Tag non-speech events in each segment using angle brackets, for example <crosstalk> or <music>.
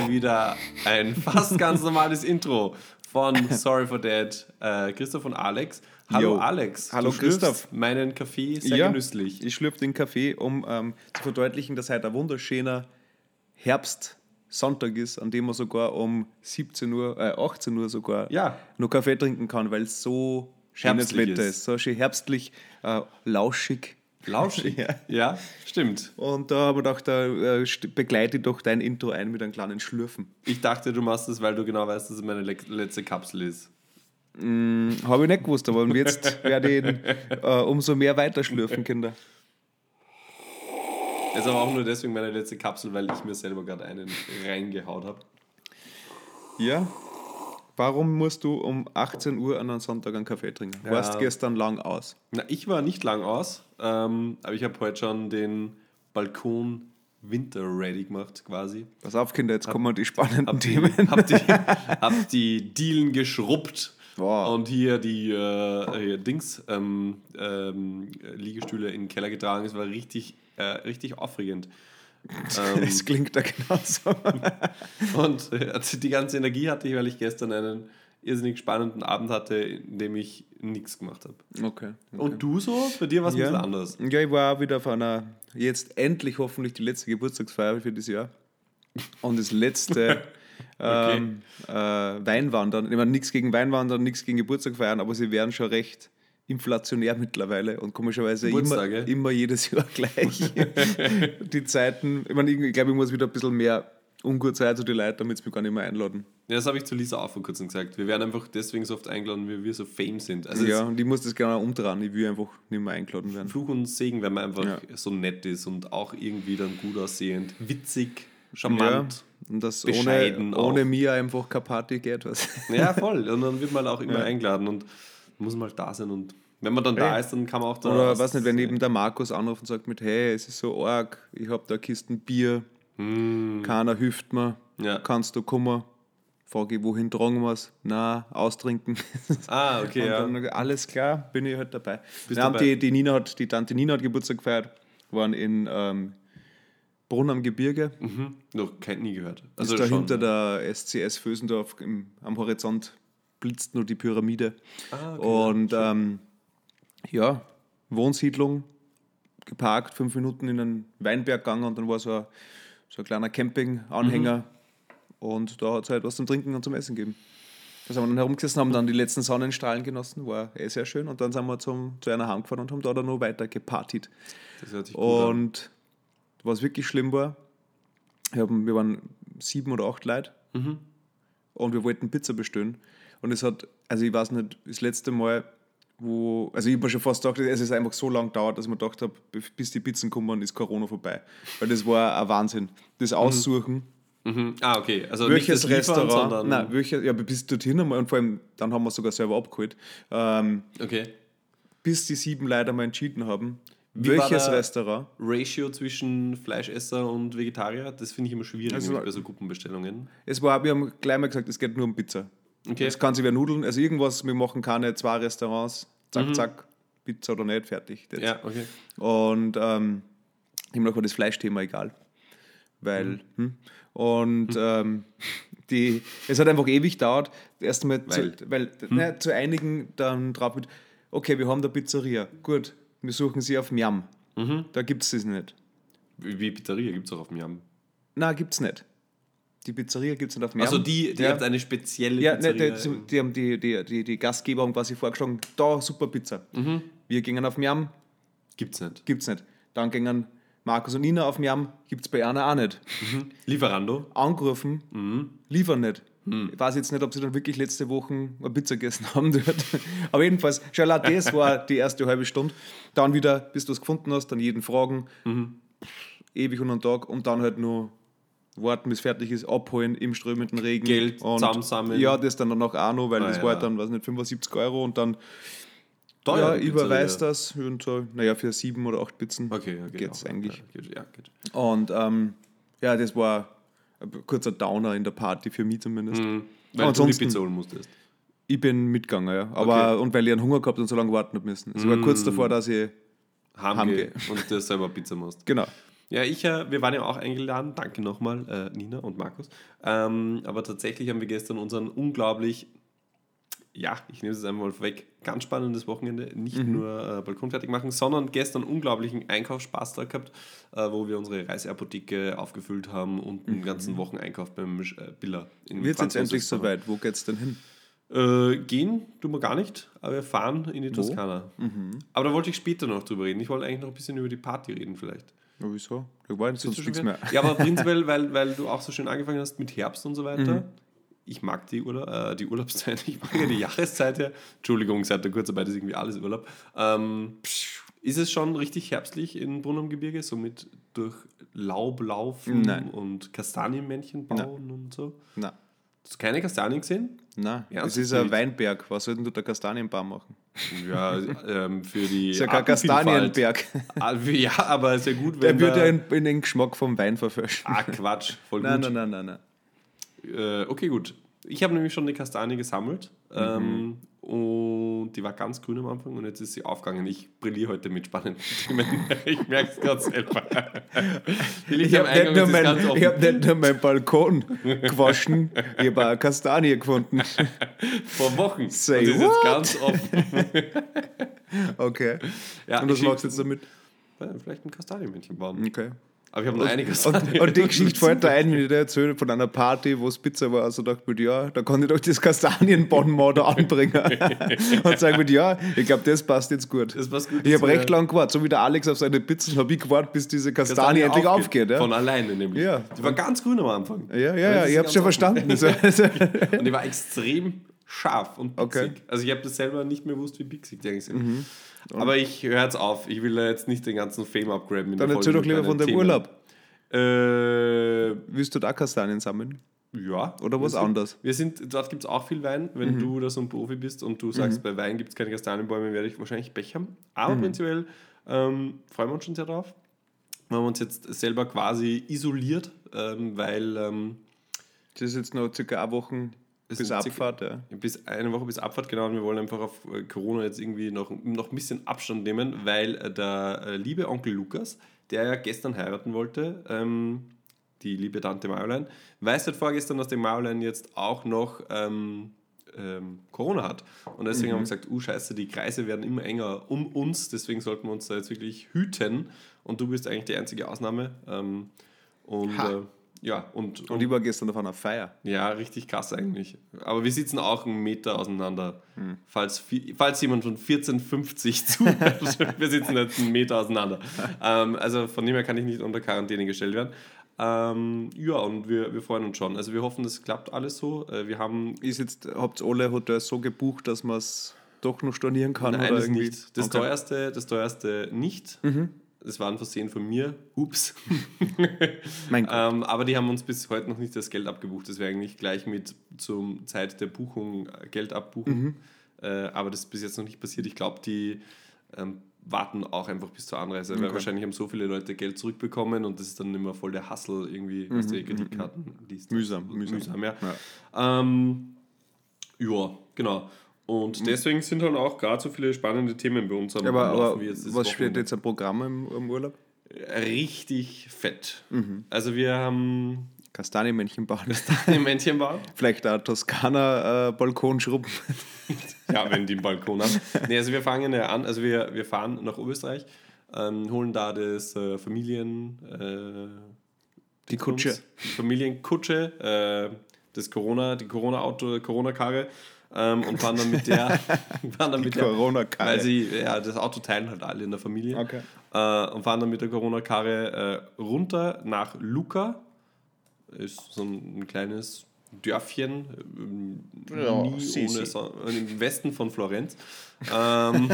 Woche wieder ein fast ganz normales Intro von Sorry for That, äh, Christoph und Alex. Hallo Yo. Alex. Hallo Christoph. meinen Kaffee sehr ja, genüsslich. Ich schlürfe den Kaffee, um ähm, zu verdeutlichen, dass heute ein wunderschöner Herbstsonntag ist, an dem man sogar um 17 Uhr, äh, 18 Uhr sogar Ja. nur Kaffee trinken kann, weil es so schönes Wetter ist. ist. So schön herbstlich, äh, lauschig. Lauschig. <laughs> Ja. ja, stimmt. Und da habe ich gedacht, da äh, begleite doch dein Intro ein mit einem kleinen Schlürfen. Ich dachte, du machst das, weil du genau weißt, dass es meine le letzte Kapsel ist. Habe ich nicht gewusst, aber <laughs> jetzt werde ich ihn äh, umso mehr weiterschlürfen, Kinder. Das ist aber auch nur deswegen meine letzte Kapsel, weil ich mir selber gerade einen reingehaut habe. Ja. Warum musst du um 18 Uhr an einem Sonntag einen Kaffee trinken? Ja. Warst gestern lang aus? Na, ich war nicht lang aus, ähm, aber ich habe heute schon den Balkon Winter ready gemacht, quasi. Pass auf, Kinder, jetzt kommen die spannenden Hab die, Themen. hab die, <laughs> hab die Dielen geschrubbt Wow. und hier die äh, hier Dings ähm, ähm, Liegestühle in den Keller getragen. Es war richtig, äh, richtig aufregend. Ähm, Es klingt da genauso. <laughs> und äh, also die ganze Energie hatte ich, weil ich gestern einen irrsinnig spannenden Abend hatte, in dem ich nichts gemacht habe. Okay. Und du so? Bei dir war es ein Ja. bisschen anders. ja, ich war auch wieder auf einer, jetzt endlich hoffentlich die letzte Geburtstagsfeier für dieses Jahr. Und das letzte <laughs> ähm, äh, Weinwandern. Ich meine, nichts gegen Weinwandern, nichts gegen Geburtstag feiern, aber sie werden schon recht inflationär mittlerweile und komischerweise immer, immer jedes Jahr <laughs> gleich. <laughs> die Zeiten, ich meine, ich glaube, ich muss wieder ein bisschen mehr ungut sein zu den Leuten, damit sie mich gar nicht mehr einladen. Ja, das habe ich zu Lisa auch vor kurzem gesagt. Wir werden einfach deswegen so oft eingeladen, weil wir so fame sind. Also ja, ja. und ich muss das genau umdrehen. Ich will einfach nicht mehr eingeladen werden. Fluch und Segen, wenn man einfach Ja. so nett ist und auch irgendwie dann gut aussehend, witzig, charmant. Und das ohne, ohne auch. mir einfach keine Party geht. Was. Ja. <laughs> voll. Und dann wird man auch immer Ja. eingeladen und muss mal da sein. Und wenn man dann da Hey. ist, dann kann man auch da. Oder weiß nicht, wenn eben der Markus anruft und sagt mit, hey, es ist so arg, ich habe da Kisten Bier, keiner hilft mir. Ja. kannst du kommen? Frage ich, wohin tragen wir es? Na, austrinken. Ah, okay, <laughs> und ja. dann, alles klar, bin ich halt dabei. Bist dabei. die, die, Nina hat, die Tante Nina hat Geburtstag gefeiert, waren in ähm, Brunn am Gebirge. Mhm. Noch kein, nie gehört. Also ist da hinter der SCS Vösendorf im, am Horizont blitzt nur die Pyramide. Ah, okay, Und ähm, ja, Wohnsiedlung, geparkt, fünf Minuten in den Weinberg gegangen und dann war so ein, so ein kleiner Camping-Anhänger Mhm. und da hat es halt was zum Trinken und zum Essen gegeben. Da sind wir dann herumgesessen, haben dann die letzten Sonnenstrahlen genossen, war eh sehr schön und dann sind wir zum, zu einer heimgefahren und haben da dann noch weiter gepartigt. Das hört sich gut an. Und was wirklich schlimm war, wir waren sieben oder acht Leute Mhm. und wir wollten Pizza bestellen. Und es hat, also ich weiß nicht, das letzte Mal, wo, also ich habe schon fast gedacht, es ist einfach so lang dauert, dass mir gedacht habe, bis die Pizzen kommen, ist Corona vorbei. Weil das war ein Wahnsinn. Das Aussuchen, Mhm. Ah, okay. Also welches das Liefern, Restaurant, sondern. nein, welche, ja, bis dorthin einmal und vor allem, dann haben wir sogar selber abgeholt, ähm, Okay. bis die sieben Leute mal entschieden haben, Wie welches Restaurant. Ratio zwischen Fleischesser und Vegetarier, das finde ich immer schwierig Also- bei so Gruppenbestellungen. Es war, wir haben gleich mal gesagt, es geht nur um Pizza. Okay. Es kann sich wer Nudeln, also irgendwas, wir machen keine zwei Restaurants, zack, zack, Pizza oder nicht, fertig. That's Mhm. Ja, okay. Und ähm, ihm war das Fleischthema egal. Weil, Mhm. hm, und ähm, die, es hat einfach ewig gedauert, erst einmal Weil? zu, weil, Hm. ne, zu einigen dann drauf mit, okay, wir haben da Pizzeria, gut, wir suchen sie auf Miam. Mhm. Da gibt es das nicht. Wie, wie Pizzeria gibt es auch auf Jam. Na, gibt es nicht. Die Pizzeria gibt es nicht auf Miam. Also die, die ja. hat eine spezielle Ja, ne, Pizzeria. die, die haben die, die, die, die Gastgeber haben quasi vorgeschlagen, da super Pizza. Mhm. Wir gingen auf Miam, Gibt's nicht. gibt's nicht. Dann gingen Markus und Nina auf Miam, gibt's bei einer auch nicht. Lieferando. Angerufen, Mhm. liefern nicht. Ich weiß jetzt nicht, ob sie dann wirklich letzte Woche eine Pizza gegessen <laughs> haben dort. Aber jedenfalls, schon allein das <laughs> war die erste halbe Stunde. Dann wieder, bis du es gefunden hast, dann jeden fragen. Mhm. Ewig und einen Tag und dann halt nur warten, bis es fertig ist, abholen im strömenden Regen. Geld und zusammensammeln. Ja, das dann danach auch noch, weil Ah, das ja. war halt dann, weiß nicht, 75 Euro und dann Teuer, ja, überweist das und so, naja, für sieben oder acht Pizzen Okay, ja, geht geht's auch. eigentlich. Ja, geht, ja, geht. Und ähm, ja, das war ein kurzer Downer in der Party, für mich zumindest. Mhm. Weil Ansonsten- du die Pizza holen musstest. Ich bin mitgegangen, ja. Aber, Okay. Und weil ich einen Hunger gehabt und so lange warten habe müssen. Es war kurz davor, dass ich. Heimgeh Heimgeh. und dir selber Pizza machst. Genau. Ja, ich, äh, wir waren ja auch eingeladen. Danke nochmal, äh, Nina und Markus. Ähm, aber tatsächlich haben wir gestern unseren unglaublich, ja, ich nehme es einmal vorweg, ganz spannendes Wochenende. Nicht Mhm. nur äh, Balkon fertig machen, sondern gestern unglaublichen Einkaufsspaß da gehabt, äh, wo wir unsere Reiseapotheke aufgefüllt haben und einen ganzen Wocheneinkauf beim äh, Biller. in Wird es jetzt endlich soweit? Wo geht's denn hin? äh, gehen tun wir gar nicht, aber wir fahren in die Toskana. Mhm. Aber da wollte ich später noch drüber reden. Ich wollte eigentlich noch ein bisschen über die Party reden vielleicht. Ja, wieso? Da war jetzt sonst nichts mehr. Ja, aber <laughs> prinzipiell, weil, weil du auch so schön angefangen hast mit Herbst und so weiter. Mhm. Ich mag die, Urla äh, die Urlaubszeit, <laughs> ich mag ja die Jahreszeit her. Entschuldigung, seit der Kurzarbeit ist irgendwie alles Urlaub. Ähm, ist es schon richtig herbstlich in Brunn am Gebirge, so mit durch Laub laufen Nein. und Kastanienmännchen bauen und so? Nein. Hast du keine Kastanien gesehen? Nein, Ja, es das ist ein. Weinberg. Was soll denn du der Kastanienbaum machen? Ja, ähm, für die. Das ist ja kein. Kastanienberg. <laughs> Ah, Ja, aber ist ja gut, Der wenn. würde da- ja in, in den Geschmack vom Wein verfälschen. Ah, Quatsch, voll <laughs> nein, gut. nein, nein, nein, nein. Äh, okay, gut. Ich habe nämlich schon eine Kastanie gesammelt Mhm. ähm, und die war ganz grün am Anfang und jetzt ist sie aufgegangen. Ich brilliere heute mit spannenden <laughs> Themen. ich merke es gerade selber. Ich am habe nicht, nur mein- ich hab nicht nur meinen Balkon gewaschen, ich habe eine Kastanie gefunden. <laughs> Vor Wochen. Say und die ist jetzt ganz offen. <laughs> Okay. Ja, Und was ich- machst du jetzt damit? Vielleicht ein Kastanienmännchen bauen. Okay. Aber ich habe noch Und, Kastanien. und die Geschichte fällt da ein, wenn ich dir erzähle von einer Party, wo es Pizza war. Also dachte ich mir, ja, da kann ich doch das Kastanienbonbon da anbringen. <laughs> und sage mir, ja, ich glaube, das passt jetzt gut. Das passt gut Ich habe recht lang gewartet. So wie der Alex auf seine Pizzen habe ich gewartet, bis diese Kastanie, endlich aufgeht. ja. Von alleine nämlich. Ja. Die war ganz grün am Anfang. ja, ja, Und ja, ich habe schon ganz offen. verstanden. <laughs> Und die war extrem scharf und pixig. Okay. Also ich habe das selber nicht mehr gewusst, wie pixig die eigentlich sind. Mhm. Aber ich höre jetzt auf. Ich will da jetzt nicht den ganzen Fame abgraben. Dann erzähl doch lieber von deinem Themen. Urlaub. Äh, Willst du da Kastanien sammeln? ja. Oder was anderes? Wir sind, dort gibt es auch viel Wein. Wenn Mhm. du da so ein Profi bist und du sagst, bei Wein gibt es keine Kastanienbäume, werde ich wahrscheinlich Pech haben. Aber Mhm. prinzipiell ähm, freuen wir uns schon sehr drauf. Wir haben uns jetzt selber quasi isoliert, ähm, weil ähm, Das ist jetzt noch circa eine Woche Bis circa- Abfahrt. Ja. Bis eine Woche bis Abfahrt, genau. Und wir wollen einfach auf äh, Corona jetzt irgendwie noch, noch ein bisschen Abstand nehmen, weil äh, der äh, liebe Onkel Lukas, der ja gestern heiraten wollte, ähm, die liebe Tante Marlein, weiß seit vorgestern, dass die Marlein jetzt auch noch ähm, ähm, Corona hat. Und deswegen haben wir gesagt, uh, scheiße, die Kreise werden immer enger um uns, deswegen sollten wir uns da jetzt wirklich hüten. Und du bist eigentlich die einzige Ausnahme. Ähm, und äh, ja, und, Und ich war gestern auf einer Feier. ja, richtig krass eigentlich. Aber wir sitzen auch einen Meter auseinander. Hm. Falls, falls jemand von 1450 <laughs> zuhört, wir sitzen jetzt einen Meter auseinander. ähm, also von dem her kann ich nicht unter Quarantäne gestellt werden. Ähm, ja, und wir, wir freuen uns schon. Also wir hoffen, das klappt alles so. Äh, wir haben Ist jetzt, habt ihr alle Hotels so gebucht, dass man es doch noch stornieren kann? Nein, oder das irgendwie? nicht. Das Okay. Mhm. teuerste, das teuerste nicht. Das war ein Versehen von mir. Ups. <laughs> Mein Gott. ähm, aber die haben uns bis heute noch nicht das Geld abgebucht. Das wäre eigentlich gleich mit zum Zeit der Buchung äh, Geld abbuchen. Mhm. Äh, aber das ist bis jetzt noch nicht passiert. Ich glaube, die ähm, warten auch einfach bis zur Anreise, weil Okay. wahrscheinlich haben so viele Leute Geld zurückbekommen und das ist dann immer voll der Hassel irgendwie, was die Kreditkarten liest. Mhm, Mühsam, mühsam. mühsam ja. Ja. Ähm, ja, genau. Und deswegen sind dann auch gerade so viele spannende Themen bei uns am aber am aber Laufen wie jetzt das was steht jetzt am Programm im, im Urlaub? Richtig fett. Mhm. Also wir haben Kastanienmännchen bauen. ein <laughs> Männchenbau. Vielleicht ein Toskana-Balkonschrubben. <laughs> Ja, wenn die einen Balkon haben. <laughs> Nee, also wir fangen ja an, also wir, wir fahren nach Österreich, ähm, holen da das äh, Familien... Äh, Die Kutsche. Familienkutsche, äh, das Corona, die Corona-Auto, Corona-Karre ähm, und fahren dann mit der... <laughs> fahren dann mit der Corona-Karre. Weil sie, ja, das Auto teilen halt alle in der Familie. Okay. Äh, und fahren dann mit der Corona-Karre äh, runter nach Luca. Ist so ein, ein kleines Dörfchen, ähm, Ja, nie si, ohne si. Son- im Westen von Florenz. ähm,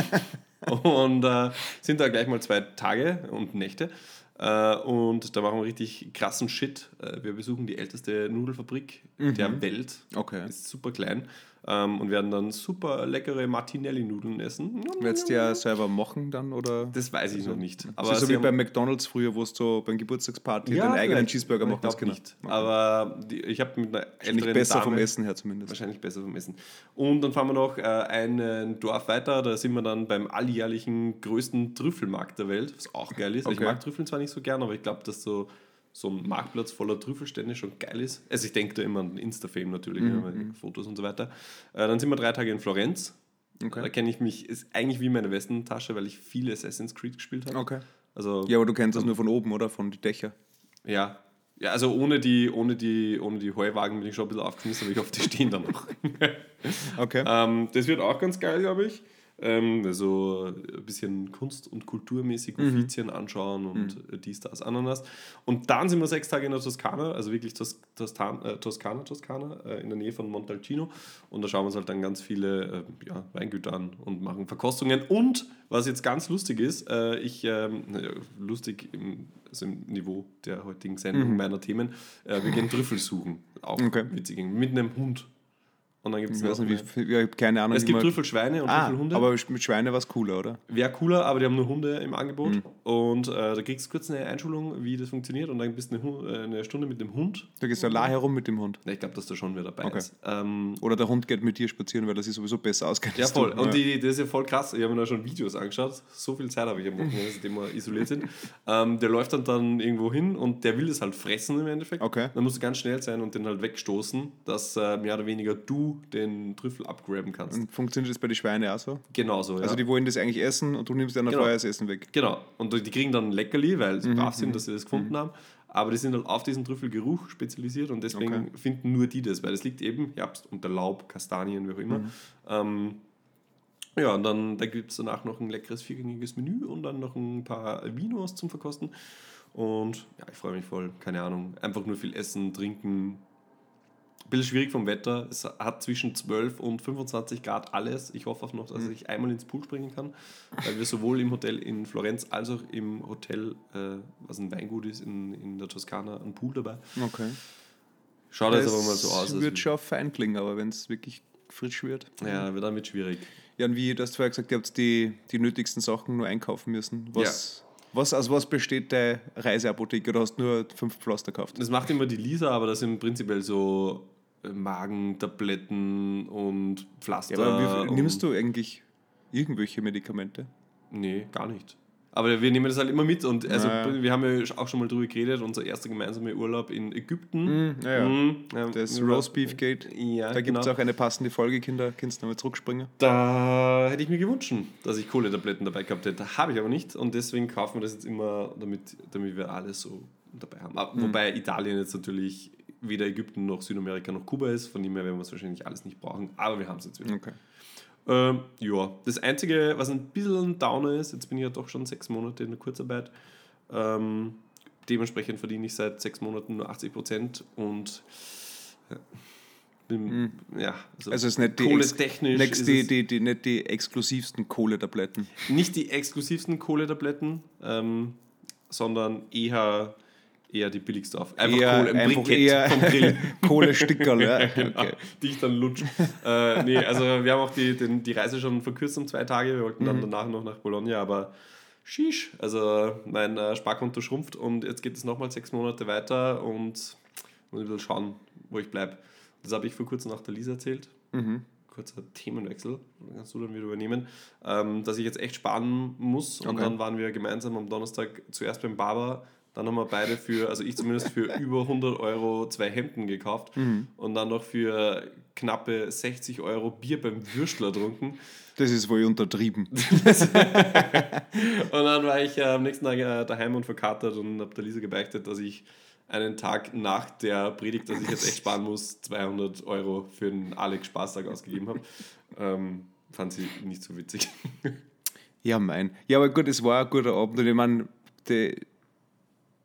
<laughs> und äh, sind da gleich mal zwei Tage und Nächte. Äh, und da machen wir richtig krassen Shit. Äh, wir besuchen die älteste Nudelfabrik der Welt. Okay. Ist super klein. Ähm, und werden dann super leckere Martinelli-Nudeln essen. Werdest du ja selber machen dann? Oder? Das weiß ich noch nicht. Aber das ist so wie bei McDonalds früher, wo du so beim Geburtstagsparty deinen eigenen. Cheeseburger Ich machen kannst. glaub nicht. Aber die, ich habe mit einer älteren besser Dame, vom Essen her zumindest. Wahrscheinlich besser vom Essen. Und dann fahren wir noch äh, ein Dorf weiter. Da sind wir dann beim alljährlichen größten Trüffelmarkt der Welt, was auch geil ist. Ich Okay. mag Trüffeln zwar nicht nicht so gern, aber ich glaube, dass so, so ein Marktplatz voller Trüffelstände schon geil ist. Also ich denke da immer an Insta-Fame natürlich, Mhm, ja, Fotos und so weiter. Äh, dann sind wir drei Tage in Florenz. Okay. Da kenne ich mich, ist eigentlich wie meine Westentasche, weil ich viele Assassin's Creed gespielt habe. Okay. Also Ja, aber du kennst das nur von oben, oder? Von den Dächern. ja. Ja, also ohne die, ohne, die, ohne die Heuwagen bin ich schon ein bisschen aufgeschmissen, aber ich hoffe, die stehen da noch. Okay. <laughs> Ähm, das wird auch ganz geil, glaube ich. Ähm, also ein bisschen Kunst- und Kulturmäßig Mhm. Uffizien anschauen und äh, dies, das, Ananas. Und dann sind wir sechs Tage in der Toskana, also wirklich Tos Tostan äh, Toskana, Toskana, äh, in der Nähe von Montalcino. Und da schauen wir uns halt dann ganz viele äh, ja, Weingüter an und machen Verkostungen. Und was jetzt ganz lustig ist, äh, ich, ähm, lustig im, also im Niveau der heutigen Sendung meiner Themen, äh, wir gehen <laughs> Trüffel suchen. Auch Mhm. Okay. witzig, mit einem Hund. Und dann gibt es Ich weiß nicht, wie, habe keine Ahnung. es gibt Trüffelschweine und ah, Trüffelhunde. aber mit Schweine war es cooler, oder? Wäre cooler, aber die haben nur Hunde im Angebot. Mhm. Und äh, da kriegst du kurz eine Einschulung, wie das funktioniert. Und dann bist du eine, äh, eine Stunde mit dem Hund. Da gehst du allein herum mit dem Hund. Ich glaube, dass da schon wer dabei Okay. ist. Ähm, Oder der Hund geht mit dir spazieren, weil das ist sowieso besser auskennt. ja, als du. voll. Und die, das ist ja voll krass. Ich habe mir da schon Videos angeschaut. So viel Zeit habe ich am Wochenende, seitdem wir isoliert sind. <laughs> Ähm, der läuft dann, dann irgendwo hin und der will es halt fressen im Endeffekt. Okay. Dann musst du ganz schnell sein und den halt wegstoßen, dass äh, mehr oder weniger du den Trüffel abgraben kannst. Und funktioniert das bei den Schweinen auch so? Genauso, ja. Also die wollen das eigentlich essen und du nimmst dann Genau. vorher das Essen weg. Genau. Und die kriegen dann ein Leckerli, weil Mhm, sie brav sind, dass sie das gefunden haben. Aber die sind halt auf diesen Trüffelgeruch spezialisiert und deswegen Okay. finden nur die das, weil es liegt eben Herbst unter Laub, Kastanien, wie auch Mhm. immer. Ähm, ja, und dann da gibt es danach noch ein leckeres viergängiges Menü und dann noch ein paar Vinos zum Verkosten. Und ja, ich freue mich voll, keine Ahnung. Einfach nur viel essen, trinken. Ein bisschen schwierig vom Wetter. Es hat zwischen 12 und 25 Grad alles. Ich hoffe auch noch, Mhm. dass ich einmal ins Pool springen kann, weil wir sowohl im Hotel in Florenz als auch im Hotel, äh, was ein Weingut ist, in, in der Toskana, einen Pool dabei. Okay. Schaut jetzt aber mal so aus. als- wird schon fein klingen, aber wenn es wirklich frisch wird. ja, wird damit schwierig. Ja, und wie du hast vorher gesagt, ihr habt die, die nötigsten Sachen nur einkaufen müssen. Was, was, aus was besteht deine Reiseapotheke? Oder hast du nur fünf Pflaster gekauft? Das macht immer die Lisa, aber das sind prinzipiell so Magentabletten und Pflaster. Ja, aber nimmst du eigentlich irgendwelche Medikamente? Nee, gar nicht. Aber wir nehmen das halt immer mit und also Naja. wir haben ja auch schon mal drüber geredet, unser erster gemeinsamer Urlaub in Ägypten. ja, ja. Mhm, ja, Das Roastbeef Gate. Ja, Da gibt es genau. auch eine passende Folge, Kinder. Kannst du nochmal zurückspringen? Da hätte ich mir gewünscht, dass ich Kohletabletten dabei gehabt hätte. Habe ich aber nicht und deswegen kaufen wir das jetzt immer, damit, damit wir alles so dabei haben. Aber, Wobei Italien jetzt natürlich weder Ägypten noch Südamerika noch Kuba ist, von dem her werden wir es wahrscheinlich alles nicht brauchen, aber wir haben es jetzt wieder. Okay. Ähm, ja, das Einzige, was ein bisschen ein Downer ist, jetzt bin ich ja doch schon sechs Monate in der Kurzarbeit. Ähm, dementsprechend verdiene ich seit sechs Monaten nur 80 Prozent und äh, bin, ja, Also es ist nicht die, ex kohletechnisch nicht ist die, die, die, nicht die exklusivsten Kohletabletten. nicht die exklusivsten Kohletabletten, ähm, sondern eher, eher die billigste auf. Einfach Eher- Kohle, ein einfach Brikett vom Grill. <laughs> Kohlestickerl, ja. <laughs> Genau, Okay. die ich dann lutsch. äh, nee, also wir haben auch die, den, die Reise schon verkürzt um zwei Tage. Wir wollten Mhm. dann danach noch nach Bologna, aber shish, also mein äh, Sparkonto schrumpft und jetzt geht es nochmal sechs Monate weiter und muss ein bisschen schauen, wo ich bleibe. Das habe ich vor kurzem nach der Lisa erzählt. Mhm. Kurzer Themenwechsel, kannst du dann wieder übernehmen, ähm, dass ich jetzt echt sparen muss. Und Okay. dann waren wir gemeinsam am Donnerstag zuerst beim Barber. Dann haben wir beide für, also ich zumindest für <laughs> über 100 Euro zwei Hemden gekauft und dann noch für knappe 60 Euro Bier beim Würstler trunken. Das ist wohl untertrieben. <laughs> <laughs> Und dann war ich äh, am nächsten Tag äh, daheim und verkatert und habe der Lisa gebeichtet, dass ich einen Tag nach der Predigt, dass ich jetzt echt sparen muss, 200 Euro für den Alex Spaßtag ausgegeben habe. Ähm, fand sie nicht so witzig. Ja, mein. Ja, aber gut, es war ein guter Abend. Und ich meine, die,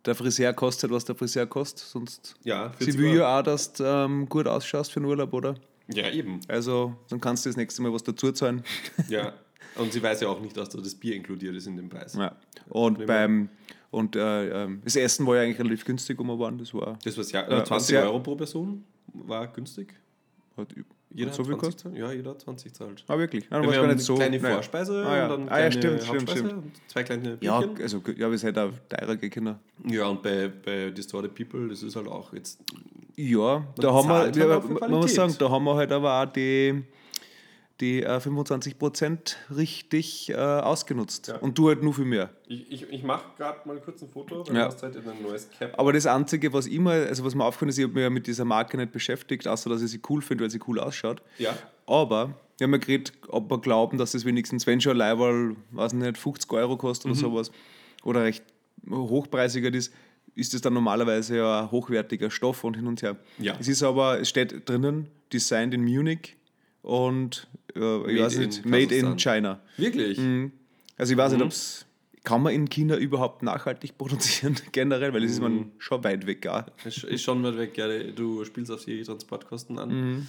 der Friseur kostet, was der Friseur kostet. Sonst. Ja, 40 Sie will ja auch, dass du ähm, gut ausschaust für den Urlaub, oder? Ja, eben. Also, dann kannst du das nächste Mal was dazu zahlen. Ja. <laughs> Und sie weiß ja auch nicht, dass da das Bier inkludiert ist in dem Preis. Ja. Und wir. beim. Und äh, ähm, das Essen war ja eigentlich relativ günstig, um waren. Das war. Das war ja, äh, 20 sehr- Euro pro Person, war günstig. Hat, Jeder so viel 20 gekostet? zahlt. Ja, jeder hat 20 zahlt. Ah, wirklich? Ah, Ja, wir haben nicht so. eine kleine Naja. Vorspeise Ah, ja. und dann Ah, ja, kleine stimmt, stimmt, stimmt. und zwei kleine Ja, Bierchen. also, ja, aber es hätte auch teurer gegangen. Ja, und bei, bei Distorted People, das ist halt auch jetzt. Ja, da haben wir, ja, halt für man muss sagen, da haben wir halt aber auch die, die äh, 25% richtig äh, ausgenutzt. Ja. Und du halt nur für mehr. Ich, ich, ich mache gerade mal kurz ein Foto, weil Ja. du hast halt in ein neues Cap. Aber das Einzige, was immer, also was mir aufgefallen ist, ich habe mich ja mit dieser Marke nicht beschäftigt, außer dass ich sie cool finde, weil sie cool ausschaut. Ja. Aber wir haben ja geredet, ob wir glauben, dass das wenigstens, wenn schon Leiberl, weiß nicht, 50 Euro kostet Mhm. oder sowas, oder recht hochpreisiger ist, ist das dann normalerweise ja ein hochwertiger Stoff und hin und her. Ja. Es ist aber, es steht drinnen, designed in Munich und äh, ich weiß in nicht, made in. China. Wirklich? Also ich weiß Mhm. nicht, ob's, kann man in China überhaupt nachhaltig <laughs> produzieren generell, weil das ist Mhm. man schon weit weg. Auch. Ist, schon weit weg, ja. Du spielst auf die Transportkosten an. Mhm.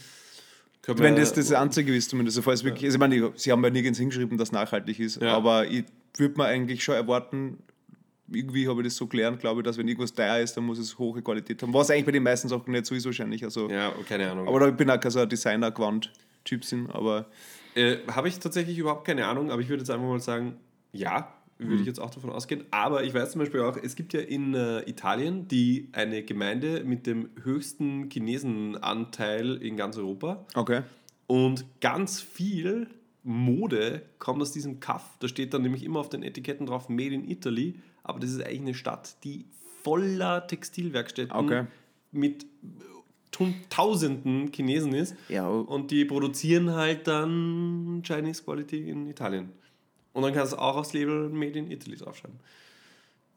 Wenn wir- das das Einzige ist, zumindest. Also, falls wirklich, also ich meine, sie haben ja nirgends hingeschrieben, dass nachhaltig ist, Ja. aber ich würde mir eigentlich schon erwarten, irgendwie habe ich das so gelernt, glaube ich, dass wenn irgendwas teuer ist, dann muss es hohe Qualität haben. Was eigentlich bei den meisten Sachen nicht so ist wahrscheinlich. Also, Ja, keine Ahnung. Aber da bin ich auch kein so ein Designer-Gewand-Typ sind, aber Äh, Habe ich tatsächlich überhaupt keine Ahnung, aber ich würde jetzt einfach mal sagen, ja, würde Mhm. ich jetzt auch davon ausgehen. Aber ich weiß zum Beispiel auch, es gibt ja in äh, Italien die eine Gemeinde mit dem höchsten Chinesenanteil in ganz Europa. okay. Und ganz viel Mode kommt aus diesem Kaff. Da steht dann nämlich immer auf den Etiketten drauf Made in Italy. Aber das ist eigentlich eine Stadt, die voller Textilwerkstätten Okay. mit Tausenden Chinesen ist. Ja. Und die produzieren halt dann Chinese Quality in Italien. Und dann kannst du auch aufs Label Made in Italy draufschreiben.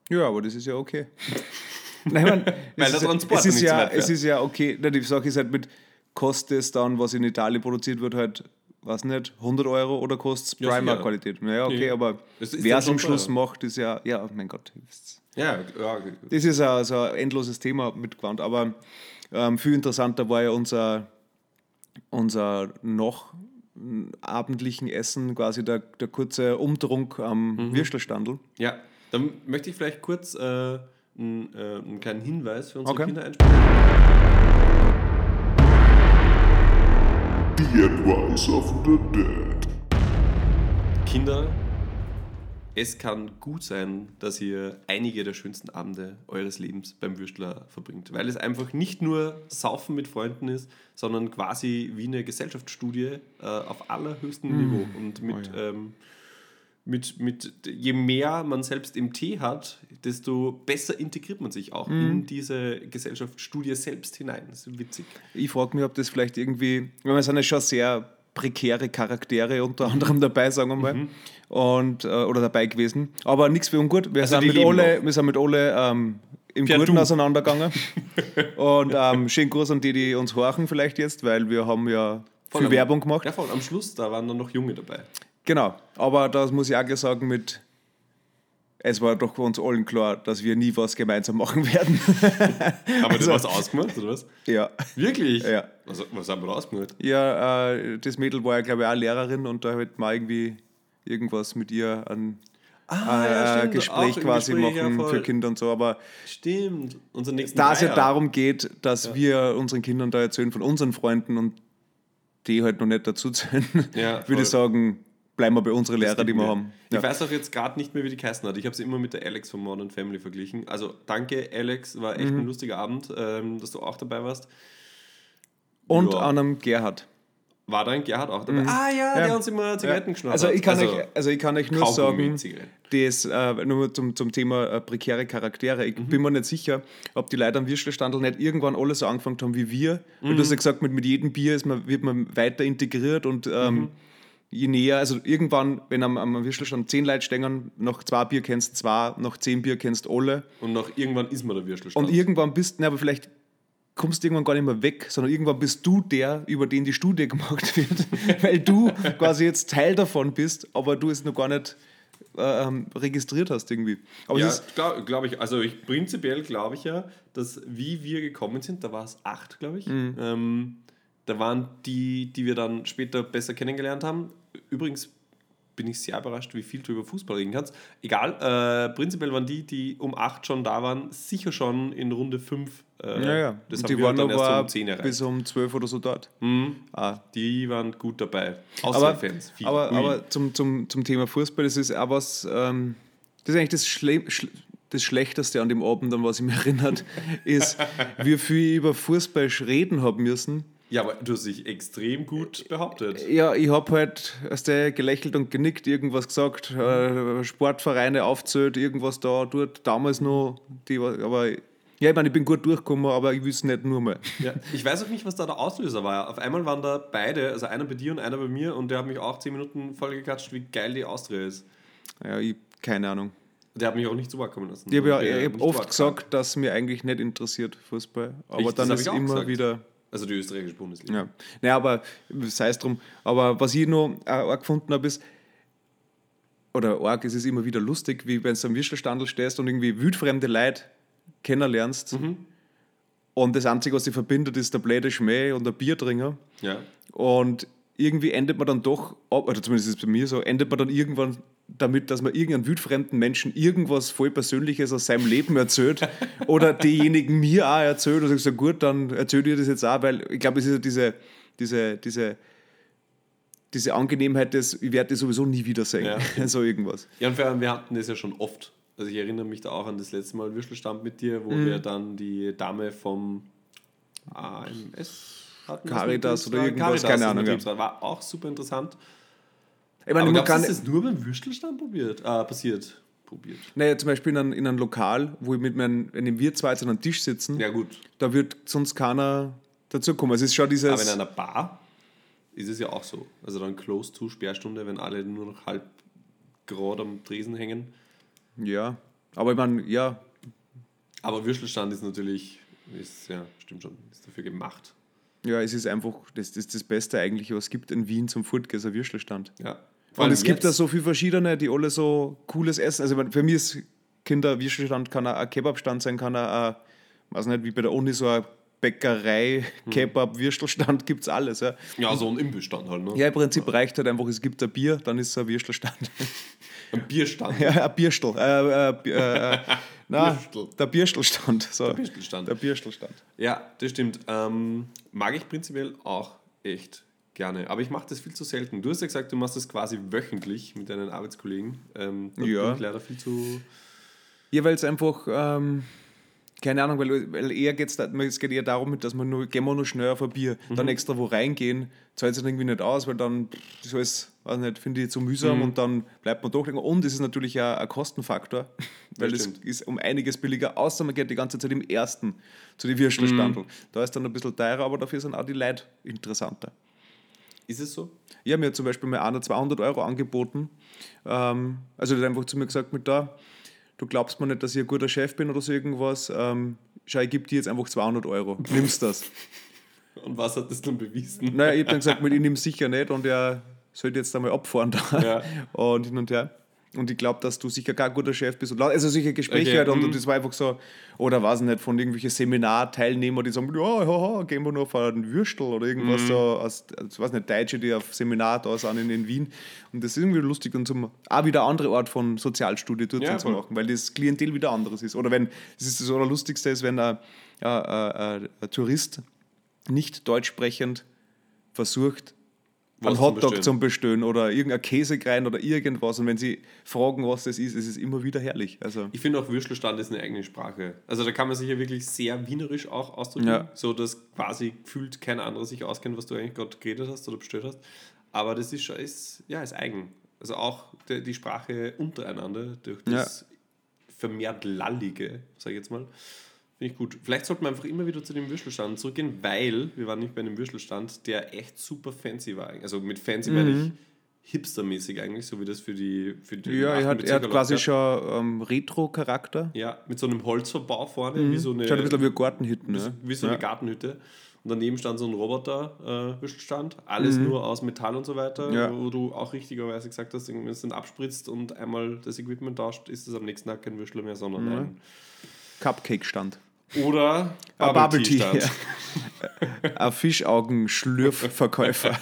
Ja, aber das ist ja okay. <laughs> Nein, man, Weil ist, Transport es ist ja, es ist ja okay. Die Sache ist halt mit, kostet es dann, was in Italien produziert wird, halt, weiß nicht, 100 Euro oder kostet es. Primark-Qualität? Naja, okay, Nee. aber Das wer es am Schluss teuer. macht, ist ja, ja, mein Gott. Ja, ja Das ist ja so ein endloses Thema mit Gewand. Aber ähm, viel interessanter war ja unser, unser noch abendlichen Essen, quasi der, der kurze Umtrunk am Mhm. Würstelstandel. Ja, dann möchte ich vielleicht kurz äh, einen, äh, einen kleinen Hinweis für unsere Okay. Kinder einsprechen. The Advice of the Dead. Kinder, es kann gut sein, dass ihr einige der schönsten Abende eures Lebens beim Würstler verbringt, weil es einfach nicht nur Saufen mit Freunden ist, sondern quasi wie eine Gesellschaftsstudie äh, auf allerhöchstem Niveau und mit, ähm, mit, mit je mehr man selbst im Tee hat, desto besser integriert man sich auch in diese Gesellschaftsstudie selbst hinein. Das ist witzig. Ich frage mich, ob das vielleicht irgendwie, weil wir sind ja schon sehr prekäre Charaktere unter anderem dabei, sagen wir mal, und, äh, oder dabei gewesen. Aber nichts für ungut. Wir, Also sind mit alle, wir sind mit alle ähm, im Per Guten auseinandergegangen. <laughs> und ähm, schönen Gruß an die, die uns horchen vielleicht jetzt, weil wir haben ja viel am- Werbung gemacht. Ja, voll. Am Schluss, da waren dann noch Junge dabei. Genau, aber das muss ich auch gleich sagen mit, es war doch uns allen klar, dass wir nie was gemeinsam machen werden. <laughs> Aber Also- du hast ausgemacht, oder was? ja. Wirklich? Ja. Was, was haben wir da ausgemacht? Ja, äh, das Mädel war ja, glaube ich, auch Lehrerin und da hätte man irgendwie irgendwas mit ihr an Ah, äh, stimmt. Gespräch quasi Gespräch, ja, machen voll. für Kinder und so. Aber Stimmt. Unser da es ja darum geht, dass wir unseren Kindern da erzählen von unseren Freunden und die halt noch nicht dazu zählen, Ja, <laughs> würde ich sagen, bleiben wir bei unseren Lehrern, die wir haben. Ich Ja. weiß auch jetzt gerade nicht mehr, wie die geheißen hat. Ich habe sie immer mit der Alex von Modern Family verglichen. Also danke, Alex. War echt Mhm. ein lustiger Abend, ähm, dass du auch dabei warst. Und Ja. an einem Gerhard. War dein Gerhard auch dabei? Ah ja, Ja. der uns immer Zigaretten geschnappt Also ich, kann euch, also ich kann euch nur sagen, das, äh, nur zum, zum Thema äh, prekäre Charaktere. Ich Mhm. bin mir nicht sicher, ob die Leute am Würstelstandel nicht irgendwann alle so angefangen haben wie wir. Mhm. du hast ja gesagt, mit, mit jedem Bier ist man, wird man weiter integriert und ähm, Mhm. Je näher, also irgendwann, wenn am, am Würstelstand zehn Leute stehen, nach zwei Bier kennst du zwei, nach zehn Bier kennst du alle. Und noch irgendwann ist man der Würstelstand. Und irgendwann bist du, ne, aber vielleicht kommst du irgendwann gar nicht mehr weg, sondern irgendwann bist du der, über den die Studie <laughs> gemacht wird, <laughs> weil du quasi jetzt Teil davon bist, aber du es noch gar nicht äh, ähm, registriert hast irgendwie. Aber ja, glaube glaub ich. Also ich, prinzipiell glaube ich ja, dass wie wir gekommen sind, da war es acht, glaube ich. Mhm. Ähm, da waren die, die wir dann später besser kennengelernt haben. Übrigens bin ich sehr überrascht, wie viel du über Fußball reden kannst. Egal, äh, prinzipiell waren die, die um acht schon da waren, sicher schon in Runde fünf. Äh, ja, ja. Das die waren dann erst aber um zehn erreicht. bis um zwölf oder so dort. Mhm. Ah. Die waren gut dabei. Aber, viel. aber, Ui. aber zum, zum, zum Thema Fußball, das ist auch was, ähm, das ist eigentlich das, Schle Schle das Schlechteste an dem Abend, an was ich mich erinnert, <laughs> ist, wie viel ich über Fußball reden haben müssen. Ja, aber du hast dich extrem gut behauptet. Ja, ich habe halt der gelächelt und genickt, irgendwas gesagt, äh, Sportvereine aufzählt, irgendwas da, dort, damals noch, die, aber ja, ich meine, ich bin gut durchgekommen, aber ich wüsste nicht nur mehr. Ja. Ich weiß auch nicht, was da der Auslöser war. Auf einmal waren da beide, also einer bei dir und einer bei mir, und der hat mich auch 10 Minuten vollgeklatscht, wie geil die Austria ist. Ja, ich, keine Ahnung. Der hat mich auch nicht zu Wort kommen lassen. Ich habe ja, hab oft gesagt, dass mir eigentlich nicht interessiert Fußball, aber Ich- dann ist immer gesagt. wieder. Also die österreichische Bundesliga. Ja. Naja, aber sei es drum. Aber was ich noch äh, auch gefunden habe, ist, oder arg, es ist immer wieder lustig, wie wenn du am Würstelstandel stehst und irgendwie wildfremde Leute kennenlernst. Und das Einzige, was sie verbindet, ist der blöde Schmäh und der Biertringer. Ja. Und irgendwie endet man dann doch, oder zumindest ist es bei mir so, endet man dann irgendwann damit, dass man irgendeinen wildfremden Menschen irgendwas voll Persönliches aus seinem Leben erzählt oder diejenigen mir auch erzählt und ich so, gut, dann erzähl ihr das jetzt auch, weil ich glaube, es ist ja diese, diese, diese, diese Angenehmheit des, ich werde das sowieso nie wiedersehen, Ja. <laughs> so irgendwas. Ja, und wir hatten das ja schon oft. Also ich erinnere mich da auch an das letzte Mal Würstelstand mit dir, wo Mhm. wir dann die Dame vom AMS hatten. Caritas oder irgendwas, Caritas keine Ahnung. War auch super interessant. Ich meine, Aber glaubst ist das nur beim Würstelstand probiert, äh, passiert? Probiert. naja, zum Beispiel in einem, in einem Lokal, wo ich mit meinen, wenn wir zwei jetzt an einem Tisch sitzen, Ja gut. da wird sonst keiner dazukommen. Es ist schon dieses... Aber in einer Bar ist es ja auch so. Also dann close to Sperrstunde, wenn alle nur noch halb gerade am Tresen hängen. Ja, aber ich meine, ja, Aber Würstelstand ist natürlich, ist, ja, stimmt schon, ist dafür gemacht. ja, es ist einfach, das, das ist das Beste eigentlich, was es gibt in Wien zum ein Würstelstand. Ja. Und es gibt da so viele verschiedene, die alle so cooles Essen, also für mich ist Kinder, Würstelstand kann ein Kebabstand sein, kann ein, weiß nicht, wie bei der Uni so eine Bäckerei, Kebab, Würstelstand, gibt es alles. Ja. Ja, so ein Imbissstand halt, ne? ja, im Prinzip reicht halt einfach, es gibt ein Bier, dann ist es ein Würstelstand. <laughs> Ein Bierstand. ja, ein Bierstel. Äh, äh, äh, äh, <laughs> nein, Bierstel. der Bierstelstand. So. Der Bierstelstand. Der Bierstelstand. Ja, das stimmt. Ähm, mag ich prinzipiell auch echt gerne. Aber ich mache das viel zu selten. Du hast ja gesagt, du machst das quasi wöchentlich mit deinen Arbeitskollegen. Ähm, Ja. bin leider viel zu. Ja, weil es einfach, ähm, keine Ahnung, weil, weil eher geht's da, es geht eher darum, dass man nur, gehen wir nur schnell auf ein Bier, dann extra wo reingehen, zahlt sich irgendwie nicht aus, weil dann das alles, weiß nicht, finde ich zu mühsam und dann bleibt man doch länger. Und es ist natürlich auch ein Kostenfaktor, weil es ist um einiges billiger, außer man geht die ganze Zeit im ersten zu den Würstelstandl. Da ist dann ein bisschen teurer, aber dafür sind auch die Leute interessanter. Ist es so? Ich habe mir zum Beispiel mal einer 200 Euro angeboten. Ähm, also der hat einfach zu mir gesagt, mit da, du glaubst mir nicht, dass ich ein guter Chef bin oder so irgendwas. Ähm, schau, ich gebe dir jetzt einfach 200 Euro. Nimmst das? <laughs> Und was hat das dann bewiesen? naja, ich habe dann gesagt, mit ich nehme sicher nicht und er sollte jetzt einmal abfahren da. Ja. <laughs> Und hin und her. Und ich glaube, dass du sicher kein guter Chef bist. Und also solche Gespräche Okay, halt. Und, mhm. und das war einfach so, oder ich nicht, von irgendwelchen Seminarteilnehmern, die sagen, ja, ja, gehen wir nur auf einen Würstel oder irgendwas Mhm. so aus, ich weiß nicht, Deutsche, die auf Seminar da sind in, in Wien. Und das ist irgendwie lustig und zum, auch wieder eine andere Art von Sozialstudie dort Ja, zu machen, weil das Klientel wieder anderes ist. Oder wenn, das ist das Allerlustigste ist, wenn ein, ein, ein, ein Tourist nicht deutsch sprechend versucht, Was zum Hotdog Bestellen. zum Bestellen oder irgendein Käsekrein oder irgendwas. Und wenn sie fragen, was das ist, ist es immer wieder herrlich. Also, Ich finde auch Würstelstand ist eine eigene Sprache. Also da kann man sich ja wirklich sehr wienerisch auch ausdrücken. Ja. So dass quasi gefühlt kein anderer sich auskennt, was du eigentlich gerade geredet hast oder bestellt hast. Aber das ist schon, ist, ja, ist eigen. Also auch die, die Sprache untereinander durch das vermehrt Lallige, sage ich jetzt mal. Finde ich gut. Vielleicht sollte man einfach immer wieder zu dem Würstelstand zurückgehen, weil wir waren nicht bei einem Würstelstand, der echt super fancy war. Also mit fancy meine ich hipstermäßig eigentlich, so wie das für die für die Mhm. ja, er hat, er hat schon ähm, Retro-Charakter. Ja, mit so einem Holzverbau vorne, wie so eine, Mhm. Schaut ein bisschen wie ein Gartenhütten. wie, Ne? wie so eine Gartenhütte. Und daneben stand so ein Roboter-Würstelstand, alles nur aus Metall und so weiter, Mhm. Ja. wo du auch richtigerweise gesagt hast, wenn es dann abspritzt und einmal das Equipment tauscht, ist es am nächsten Tag kein Würstler mehr, sondern ein Cupcake-Stand. Oder Bubble Bubble Tea Tea. Ein Fischaugen-Schlürfverkäufer.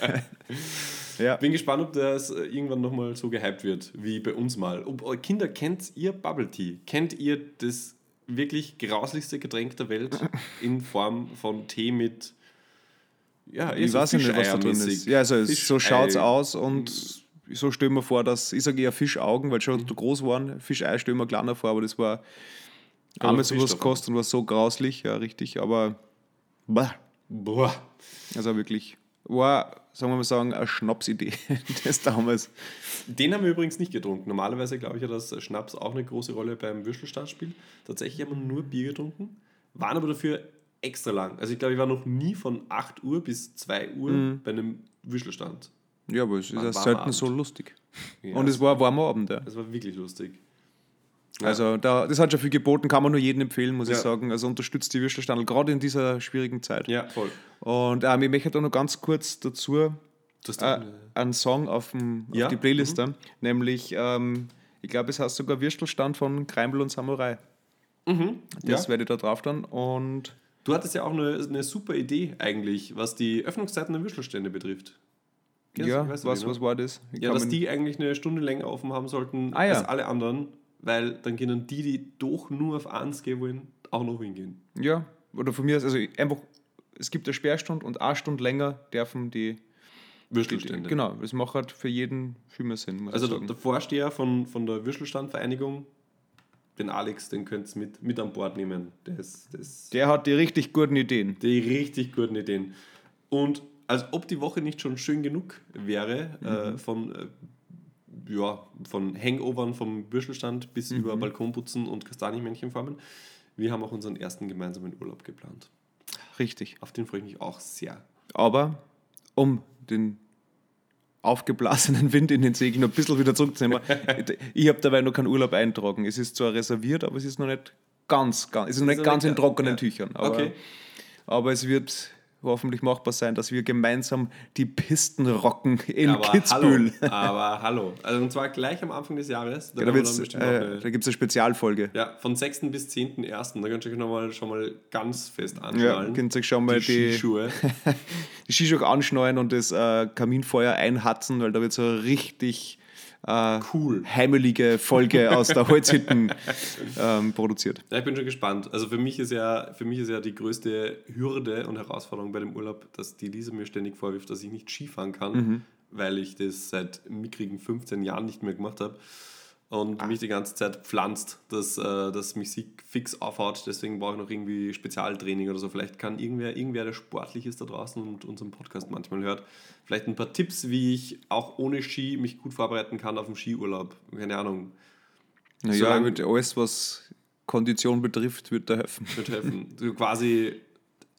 <laughs> ja. Bin gespannt, ob das irgendwann nochmal so gehypt wird, wie bei uns mal. Ob, äh, Kinder, kennt ihr Bubble Tea? Kennt ihr das wirklich grauslichste Getränk der Welt in Form von Tee mit ja, Ich so weiß nicht, was da drin ist. Ja, also so Fischei- schaut es aus und so stellen wir vor, dass ich sage eher Fischaugen, weil schon zu groß waren. Fischei stellen wir kleiner vor, aber das war Sowas davon. gekostet und war so grauslich, ja, richtig, aber bah, Boah. Also wirklich, war, sagen wir mal sagen, eine Schnapsidee <laughs> das damals. Den haben wir übrigens nicht getrunken. Normalerweise glaube ich ja, dass Schnaps auch eine große Rolle beim Würstelstand spielt. Tatsächlich haben wir nur Bier getrunken, waren aber dafür extra lang. Also ich glaube, ich war noch nie von 8 Uhr bis 2 Uhr bei einem Würstelstand. Ja, aber es ist ja selten Abend. so lustig. Ja, Und es war ein warmer Abend, ja. das war wirklich lustig. Also da, das hat schon viel geboten, kann man nur jedem empfehlen, muss Ja. ich sagen. Also unterstützt die Würstelstandel, gerade in dieser schwierigen Zeit. Ja, voll. Und ähm, ich möchte da noch ganz kurz dazu äh, einen Song auf, dem, Ja? auf die Playlist dann, nämlich, ähm, ich glaube, es heißt sogar Würstelstand von Kreinbel und Samurai. Das Mhm. ja. werde ich da drauf dann. Und Du hattest ja auch eine, eine super Idee eigentlich, was die Öffnungszeiten der Würstelstände betrifft. Kennst ja, was, noch? was war das? Ich Ja, dass die eigentlich eine Stunde länger offen haben sollten Ah, ja. als alle anderen, weil dann können die, die doch nur auf eins gehen wollen, auch noch hingehen. Ja, oder von mir aus, also einfach, es gibt eine Sperrstunde und eine Stunde länger dürfen die. die Würstelstände. genau, das macht halt für jeden viel mehr Sinn. Also der, Vorsteher von, von der Würstelstandvereinigung, den Alex, den könnt ihr mit, mit an Bord nehmen. Der ist, der hat die richtig guten Ideen. die richtig guten Ideen. Und als ob die Woche nicht schon schön genug wäre, äh, von, äh, ja, von Hangovern vom Würstelstand bis über Balkonputzen und Kastanienmännchen formen. Wir haben auch unseren ersten gemeinsamen Urlaub geplant. Richtig. Auf den freue ich mich auch sehr. Aber um den aufgeblasenen Wind in den Segeln ein bisschen wieder zurückzunehmen, <laughs> ich habe dabei noch keinen Urlaub eintragen. Es ist zwar reserviert, aber es ist noch nicht ganz, ganz, es ist noch nicht noch ganz in trockenen ja. Tüchern. Aber, Okay. aber es wird hoffentlich machbar sein, dass wir gemeinsam die Pisten rocken in aber Kitzbühel. hallo, aber hallo. Also und zwar gleich am Anfang des Jahres. Ja, da auch äh, da gibt es eine Spezialfolge. Ja, von 6. bis 10.1. Da könnt ihr euch noch mal, schon mal ganz fest Ja, anschnallen. könnt ihr euch schon mal die, die, Skischuhe. <laughs> die Skischuhe anschneiden und das äh, Kaminfeuer einhatzen, weil da wird so richtig äh, Cool. heimelige Folge aus der Holzhütten ähm, produziert. Ja, ich bin schon gespannt. Also für mich ist ja, für mich ist ja die größte Hürde und Herausforderung bei dem Urlaub, dass die Lisa mir ständig vorwirft, dass ich nicht Skifahren kann, Mhm. weil ich das seit mickrigen 15 Jahren nicht mehr gemacht habe. Und Ah. mich die ganze Zeit pflanzt, dass, äh, dass mich sie fix aufhaut. Deswegen brauche ich noch irgendwie Spezialtraining oder so. Vielleicht kann irgendwer, irgendwer, der sportlich ist da draußen und unseren Podcast manchmal hört, vielleicht ein paar Tipps, wie ich auch ohne Ski mich gut vorbereiten kann auf den Skiurlaub. Keine Ahnung. Naja, Solange- wird alles, was Kondition betrifft, wird da helfen. wird helfen. <laughs> Du quasi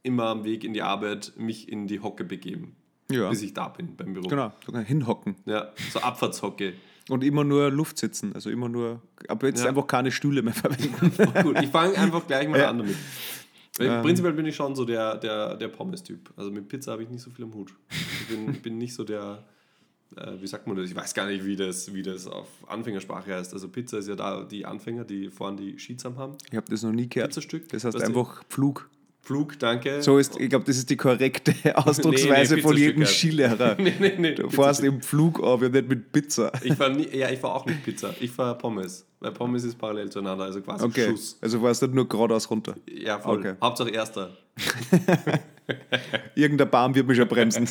immer am Weg in die Arbeit mich in die Hocke begeben, Ja, bis ich da bin beim Büro. genau. Ich hinhocken. Ja, so Abfahrtshocke. Und immer nur Luft sitzen. Also immer nur, aber jetzt Ja. einfach keine Stühle mehr <laughs> verwenden. <laughs> Oh, gut, ich fange einfach gleich mal Ja. an damit. Weil Ähm. Prinzipiell bin ich schon so der, der, der Pommes-Typ. Also mit Pizza habe ich nicht so viel am Hut. Ich bin, bin nicht so der, äh, wie sagt man das? Ich weiß gar nicht, wie das, wie das auf Anfängersprache heißt. Also Pizza ist ja da die Anfänger, die vorne die zusammen haben. Ich habe das noch nie gehört. Pizzastück. Das heißt einfach Pflug. Flug, danke. So ist, ich glaube, das ist die korrekte <laughs> Ausdrucksweise nee, von jedem Skilehrer. <laughs> nee, nee, nee. Du fährst im Flug auf, ja nicht mit Pizza. Ich fahre <laughs> nie, ja, ich fahr auch mit Pizza. Ich fahre Pommes. Weil Pommes ist parallel zueinander, also quasi Okay, Schuss. also fährst nicht nur geradeaus runter. Ja, voll. Okay. Hauptsache erster. Irgendein Baum wird mich schon bremsen.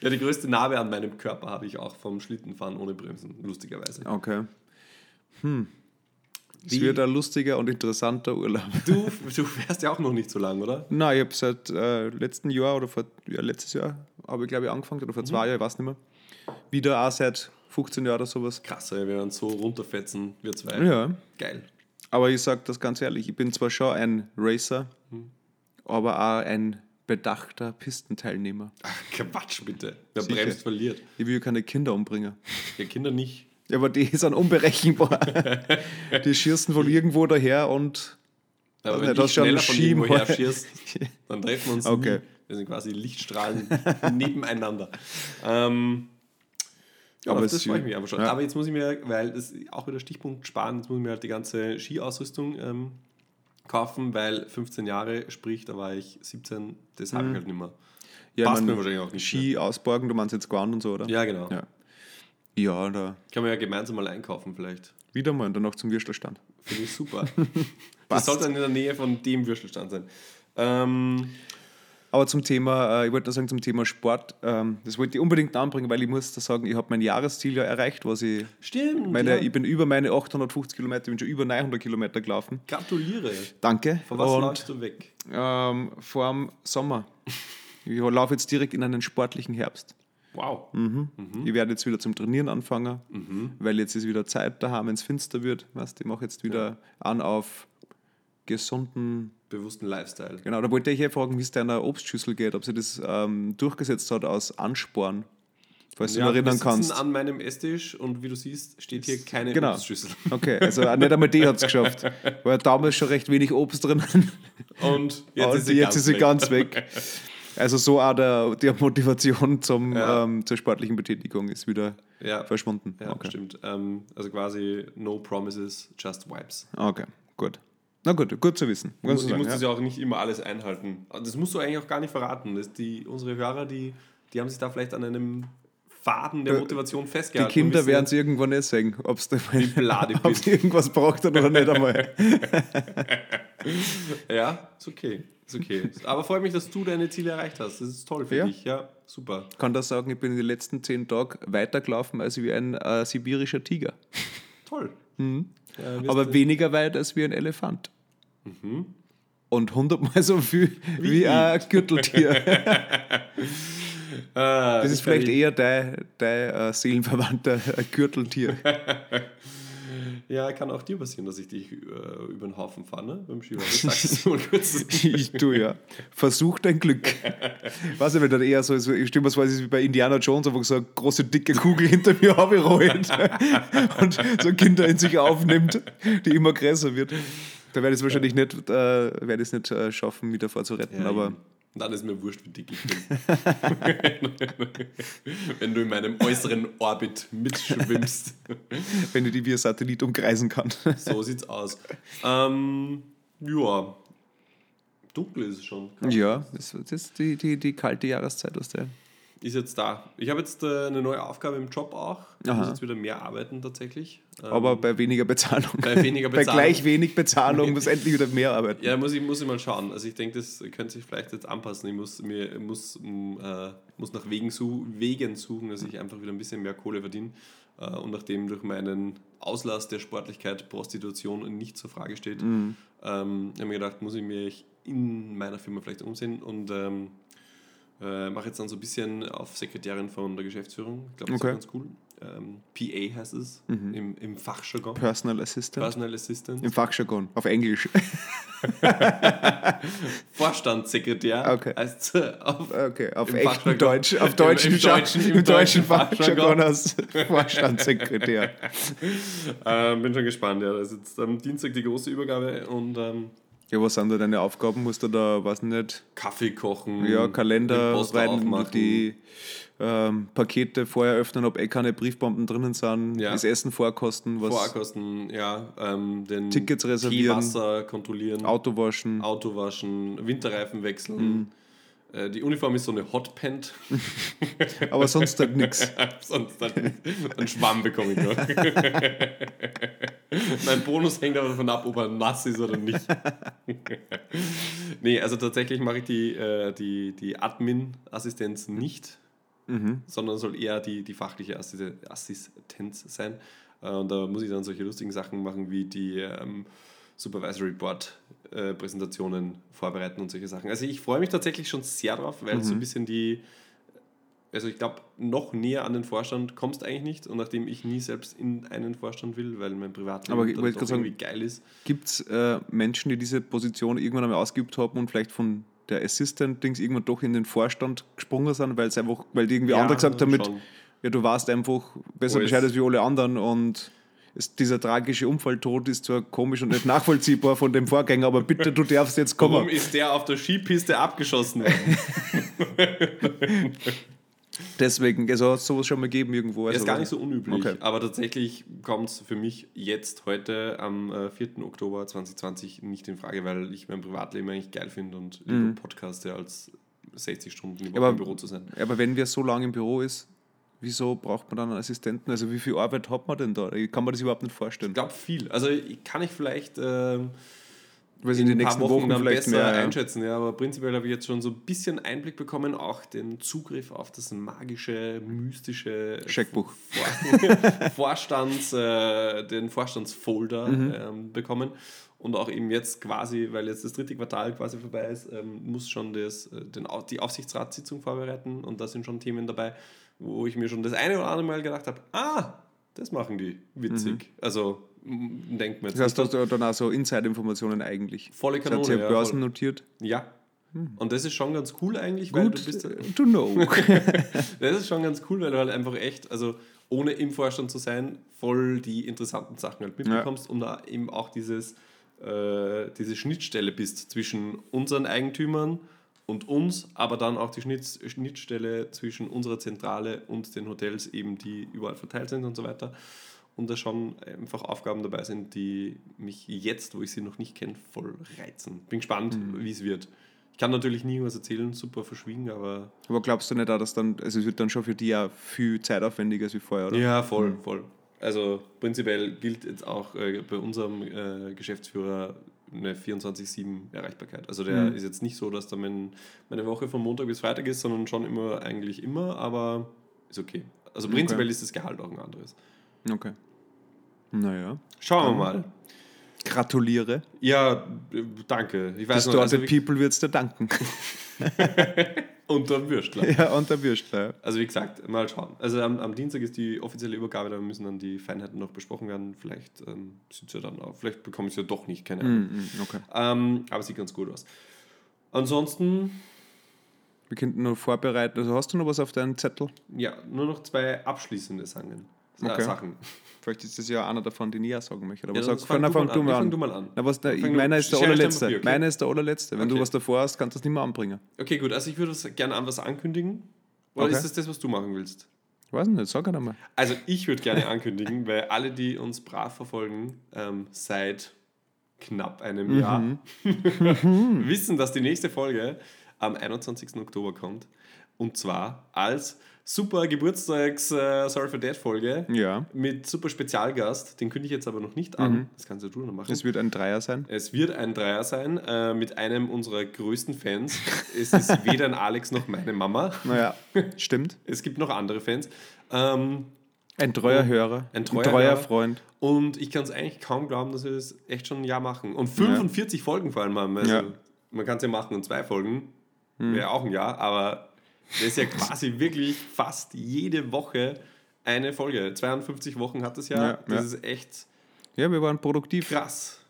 Ja, die größte Narbe an meinem Körper habe ich auch vom Schlittenfahren ohne Bremsen, lustigerweise. Okay. Hm. Es Wie- wird ein lustiger und interessanter Urlaub. Du, du fährst ja auch noch nicht so lang, oder? Nein, ich habe seit äh, letzten Jahr oder vor, ja, letztes Jahr habe ich glaube ich angefangen oder vor Mhm. zwei Jahren, ich weiß nicht mehr. Wieder auch seit 15 Jahren oder sowas. Krass, ey, wir werden so runterfetzen, wir zwei. Ja. Geil. Aber ich sage das ganz ehrlich, ich bin zwar schon ein Racer, Mhm. aber auch ein bedachter Pistenteilnehmer. Ach, Quatsch, bitte. Wer Sicher. bremst, verliert. Ich will keine Kinder umbringen. Ja, Kinder nicht. Ja, aber die <laughs> sind unberechenbar. <laughs> die schießen von irgendwo daher und Aber Also wenn du schneller von irgendwo her schießt, <laughs> dann treffen wir uns Okay. nie. Wir sind quasi Lichtstrahlen nebeneinander. Ähm, ja, Aber das freue ich mich aber schon. ja. Aber jetzt muss ich mir, weil das ist auch wieder Stichpunkt sparen, jetzt muss ich mir halt die ganze Skiausrüstung ähm, kaufen, weil 15 Jahre, sprich, da war ich 17, das habe ich halt nicht mehr. Mhm. ja, Passt mir wahrscheinlich auch nicht Ski ausborgen, du meinst jetzt Gewand und so, oder? Ja, genau. Ja, ja da Kann man ja gemeinsam mal einkaufen vielleicht. wieder mal und dann noch zum Würstelstand. Finde ich super. <laughs> das sollte dann in der Nähe von dem Würstelstand sein. Ähm, Aber zum Thema, äh, ich wollte nur sagen, zum Thema Sport, ähm, das wollte ich unbedingt anbringen, weil ich muss da sagen, ich habe mein Jahresziel ja erreicht, was ich. Stimmt. Meine, ja. Ich bin über meine 850 Kilometer, ich bin schon über 900 Kilometer gelaufen. Gratuliere. Danke. Von was Und, läufst du weg? ähm, vor dem Sommer. <laughs> Ich laufe jetzt direkt in einen sportlichen Herbst. Wow. Mhm. Ich werde jetzt wieder zum Trainieren anfangen, weil jetzt ist wieder Zeit daheim, wenn es finster wird. Weißt, ich mache jetzt wieder an auf gesunden. Bewussten Lifestyle. Genau, da wollte ich eh fragen, wie es deiner Obstschüssel geht, ob sie das ähm, durchgesetzt hat aus Ansporn. Falls du noch wir erinnern kannst. an meinem Esstisch und wie du siehst, steht hier keine Genau. Obstschüssel. <laughs> Okay, also nicht einmal die hat es geschafft. War damals schon recht wenig Obst drin. Und jetzt und ist sie jetzt ist sie ganz weg. <laughs> Also so auch der, der Motivation zum, Ja. ähm, zur sportlichen Betätigung ist wieder Ja, verschwunden. ja okay. stimmt. Ähm, also quasi no promises, just vibes. okay, gut. Na gut, gut zu wissen. Ganz ich sagen, muss ja. das ja auch nicht immer alles einhalten. Das musst du eigentlich auch gar nicht verraten. Das die, unsere Hörer, die, die haben sich da vielleicht an einem Faden der Äh, Motivation Die festgehalten. Kinder und werden wissen es irgendwann nicht sehen, ob es <laughs> irgendwas braucht oder nicht einmal. <laughs> Ja, ist okay. Ist okay. Aber freut mich, dass du deine Ziele erreicht hast. Das ist toll für Ja. dich. Ja, super. Ich kann das sagen, ich bin in den letzten zehn Tagen weitergelaufen als wie ein äh, sibirischer Tiger. Toll. Ja, Mhm. Aber du- weniger weit als wie ein Elefant. Mhm. Und hundertmal so viel wie, ich. ein Gürteltier. <laughs> Ah, Das ist ich vielleicht eher dein, dein äh, seelenverwandter Gürteltier. <laughs> Ja, kann auch dir passieren, dass ich dich äh, über den Haufen fahre, ne? Beim Skifahren. Sagst du mal kurz. Ich tue ja. Versuch dein Glück. <laughs> Weißt du, wenn dann eher so, ich es ist wie bei Indiana Jones, einfach so eine große dicke Kugel hinter mir aufgerollt <laughs> und so Kinder in sich aufnimmt, die immer größer wird. Da werde ich es wahrscheinlich nicht, äh, werde ich es nicht äh, schaffen, mich davor zu retten, Ja, aber eben. Dann ist mir wurscht, wie dick ich bin. <laughs> Wenn du in meinem äußeren Orbit mitschwimmst. <laughs> wenn ich die wie ein Satellit umkreisen kann. So sieht's aus. Ähm, ja. Dunkel ist es schon. Ja, das, das ist die, die, die kalte Jahreszeit aus der. Ist jetzt da. Ich habe jetzt äh, eine neue Aufgabe im Job auch. Ich Aha. muss jetzt wieder mehr arbeiten tatsächlich. Ähm, Aber bei weniger Bezahlung. Bei weniger <laughs> bei Bezahlung. gleich wenig Bezahlung muss <laughs> endlich wieder mehr arbeiten. Ja, muss ich, muss ich mal schauen. Also ich denke, das könnte sich vielleicht jetzt anpassen. Ich muss, mir, muss, m, äh, muss nach Wegen, su Wegen suchen, dass ich einfach wieder ein bisschen mehr Kohle verdiene. Äh, und nachdem durch meinen Auslass der Sportlichkeit Prostitution nicht zur Frage steht, ähm, habe ich mir gedacht, muss ich mich in meiner Firma vielleicht umsehen und ähm, äh, mache jetzt dann so ein bisschen auf Sekretärin von der Geschäftsführung. Ich glaube, das Okay. ist ganz cool. Ähm, PA heißt es im, im Fachjargon. Personal Assistant. Personal Assistant. Im Fachjargon, auf Englisch. <laughs> <laughs> Vorstandssekretär Okay. heißt äh, auf, Okay, auf Im echten. Deutsch, auf Im- deutschen, im Scha- deutschen- im im deutschen deutschen Fachjargon als Vorstandssekretär. <laughs> ähm, bin schon gespannt. Ja, das ist jetzt am Dienstag die große Übergabe und ähm, Ja, was sind da deine Aufgaben? Musst du da, weiß nicht, Kaffee kochen, ja, Kalender rein, die ähm, Pakete vorher öffnen, ob eh keine Briefbomben drinnen sind, Ja. das Essen vorkosten, was Vorkosten, ja, ähm, den Tickets reservieren. Wasser kontrollieren, Auto waschen. Auto waschen, Winterreifen wechseln. Mhm. Äh, die Uniform ist so eine Hotpant. <laughs> Aber sonst halt nichts. <laughs> Sonst dann einen Schwamm bekomme ich noch. <laughs> mein Bonus hängt aber davon ab, ob er nass ist oder nicht. nee, also tatsächlich mache ich die, äh, die, die Admin-Assistenz nicht, sondern soll eher die, die fachliche Assi- Assistenz sein. Äh, und da muss ich dann solche lustigen Sachen machen wie die ähm, Supervisory Board äh, Präsentationen vorbereiten und solche Sachen. Also ich freue mich tatsächlich schon sehr drauf, weil es so ein bisschen die also ich glaube, noch näher an den Vorstand kommst eigentlich nicht. Und nachdem ich nie selbst in einen Vorstand will, weil mein Privatleben Aber ich dann wollte doch gerade sagen, irgendwie geil ist. Gibt es äh, Menschen, die diese Position irgendwann einmal ausgeübt haben und vielleicht von der Assistant-Dings irgendwann doch in den Vorstand gesprungen sind, weil es einfach, weil die irgendwie Ja, andere gesagt haben, mit, ja, du warst einfach besser Alles. Bescheid als wie alle anderen und es, dieser tragische Unfalltod ist zwar komisch und nicht nachvollziehbar von dem Vorgänger, aber bitte, du darfst jetzt Warum kommen. ist der auf der Skipiste abgeschossen worden? <laughs> Deswegen, also hat es sowas schon mal gegeben irgendwo. Also, ist gar nicht so unüblich. Okay. Aber tatsächlich kommt es für mich jetzt heute am äh, 4. Oktober 2020 nicht in Frage, weil ich mein Privatleben eigentlich geil finde und lieber Podcaste als 60 Stunden Mhm. Im Büro zu sein. Aber wenn wer so lange im Büro ist, wieso braucht man dann einen Assistenten? Also wie viel Arbeit hat man denn da? Ich kann mir das überhaupt nicht vorstellen. Ich glaube viel. Also ich- kann ich vielleicht ähm, sie in ein paar nächsten Wochen, Wochen dann besser mehr, ja. einschätzen. Ja, aber prinzipiell habe ich jetzt schon so ein bisschen Einblick bekommen, auch den Zugriff auf das magische, mystische Scheckbuch. Vor <laughs> Vorstands, äh, den Vorstandsfolder Mhm. ähm, bekommen. Und auch eben jetzt quasi, weil jetzt das dritte Quartal quasi vorbei ist, ähm, muss schon das, äh, den, die Aufsichtsratssitzung vorbereiten. Und da sind schon Themen dabei, wo ich mir schon das eine oder andere Mal gedacht habe, ah, das machen die witzig. Also m- denkt mir jetzt Mhm. Das heißt, nicht, du hast dann auch so Inside-Informationen eigentlich. Volle Das hat Kanone, ja ja, Börsen notiert. Ja. Und das ist schon ganz cool eigentlich, weil Gut du bist. äh, to know. <laughs> <laughs> Das ist schon ganz cool, weil du halt einfach echt, also ohne im Vorstand zu sein, voll die interessanten Sachen halt mitbekommst und da eben auch dieses, äh, diese Schnittstelle bist zwischen unseren Eigentümern und uns, aber dann auch die Schnitt, Schnittstelle zwischen unserer Zentrale und den Hotels eben, die überall verteilt sind und so weiter. Und da schon einfach Aufgaben dabei sind, die mich jetzt, wo ich sie noch nicht kenne, voll reizen. Bin gespannt, wie es wird. Ich kann natürlich nie was erzählen, super verschwiegen, aber Aber glaubst du nicht auch, dass dann, also es wird dann schon für die ja viel zeitaufwendiger als wie vorher, oder? Ja, voll, voll. Also prinzipiell gilt jetzt auch äh, bei unserem äh, Geschäftsführer eine 24-7 Erreichbarkeit. Also der ist jetzt nicht so, dass da mein, meine Woche von Montag bis Freitag ist, sondern schon immer, eigentlich immer, aber ist okay. Also prinzipiell ist das Gehalt auch ein anderes. Okay. Naja. Schauen wir mal. Gratuliere. Ja, äh, danke. Ich weiß Das noch, also, People wird es dir danken. <laughs> <laughs> und dann Würstler. ja, und der Würstler. Also wie gesagt, mal schauen. Also am, am Dienstag ist die offizielle Übergabe, da müssen dann die Feinheiten noch besprochen werden. Vielleicht ähm, sieht ja dann auch, vielleicht bekomme ich es ja doch nicht, keine Ahnung. Mhm, okay. Ähm, aber sieht ganz gut aus. Ansonsten, Wir könnten noch vorbereiten. Also hast du noch was auf deinem Zettel? ja, nur noch zwei abschließende Sangen, Okay. Sachen. Vielleicht ist das ja einer davon, den ich auch sagen möchte. Aber Ja, sag, fang, fang du du mal an. an. Du mal an. Na, was, der, du- meiner ist der allerletzte. Okay? Meiner ist der allerletzte. Wenn du Okay. was davor hast, kannst du das nicht mehr anbringen. Okay, gut, also ich würde gerne an was ankündigen. Oder ist das das, was du machen willst? Ich weiß nicht, sag einmal. Also ich würde gerne ankündigen, weil alle, die uns brav verfolgen, ähm, seit knapp einem Jahr, <laughs> wissen, dass die nächste Folge am 21. Oktober kommt. Und zwar als super Geburtstags äh, Sorry for Dead Folge Ja. mit super Spezialgast. Den kündige ich jetzt aber noch nicht an. Das kannst ja du noch machen. Es wird ein Dreier sein. Es wird ein Dreier sein äh, mit einem unserer größten Fans. <laughs> Es ist weder ein Alex noch meine Mama. Naja, <laughs> stimmt. Es gibt noch andere Fans. Ähm, Ein treuer Hörer. Ein treuer Hörer. Freund. Und ich kann es eigentlich kaum glauben, dass wir das echt schon ein Jahr machen. Und 45 Folgen vor allem haben. Also Ja. Hm. Man kann es ja machen in zwei Folgen. Wäre auch ein Jahr, aber das ist ja quasi wirklich fast jede Woche eine Folge. 52 Wochen hat das Jahr. Ja, das ja. ist echt Ja, wir waren produktiv. krass.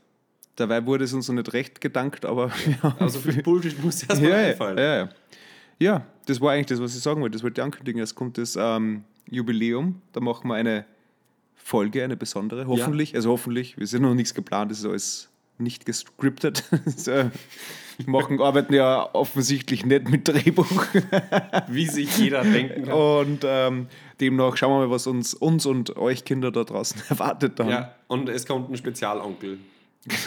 Dabei wurde es uns noch nicht recht gedankt, aber ja, Also viel Bullshit muss erst mal ja, ja, einfallen. ja, ja. ja, das war eigentlich das, was ich sagen wollte. Das wollte ich ankündigen. Es kommt das ähm, Jubiläum. Da machen wir eine Folge, eine besondere. Hoffentlich. Also hoffentlich. Wir sind noch nichts geplant. Das ist alles nicht gescriptet. <laughs> Machen, arbeiten ja offensichtlich nicht mit Drehbuch. <laughs> Wie sich jeder denken kann. Und ähm, demnach schauen wir mal, was uns, uns und euch Kinder da draußen <laughs> erwartet dann. Ja, und es kommt ein Spezialonkel.